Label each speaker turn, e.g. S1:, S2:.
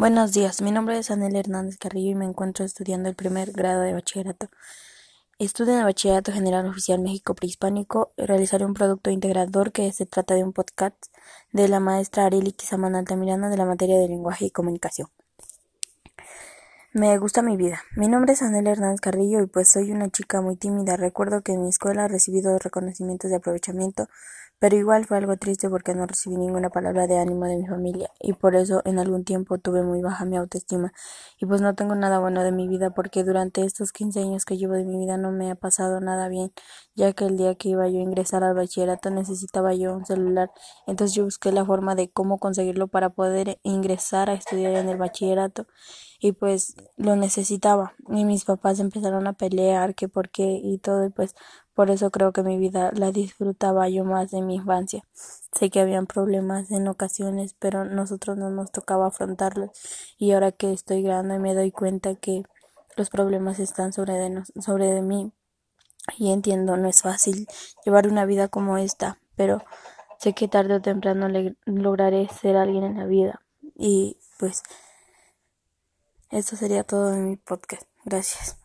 S1: Buenos días, mi nombre es Anel Hernández Carrillo y me encuentro estudiando el primer grado de bachillerato. Estudio en el Bachillerato General Oficial México Prehispánico realizaré un producto integrador que se trata de un podcast de la maestra Arely Quizaman Altamirano de la materia de lenguaje y comunicación. Me gusta mi vida. Mi nombre es Anel Hernández Carrillo y pues soy una chica muy tímida. Recuerdo que en mi escuela he recibido reconocimientos de aprovechamiento, pero igual fue algo triste porque no recibí ninguna palabra de ánimo de mi familia y por eso en algún tiempo tuve muy baja mi autoestima. Y pues no tengo nada bueno de mi vida porque durante estos 15 años que llevo de mi vida no me ha pasado nada bien, ya que el día que iba yo a ingresar al bachillerato necesitaba yo un celular, entonces yo busqué la forma de cómo conseguirlo para poder ingresar a estudiar en el bachillerato y pues lo necesitaba. Y mis papás empezaron a pelear que por qué y todo y pues por eso creo que mi vida la disfrutaba yo más de mi infancia. Sé que habían problemas en ocasiones, pero nosotros no nos tocaba afrontarlos y ahora que estoy grande me doy cuenta que los problemas están sobre de, sobre de mí y entiendo, no es fácil llevar una vida como esta, pero sé que tarde o temprano lograré ser alguien en la vida y pues esto sería todo en mi podcast. Gracias.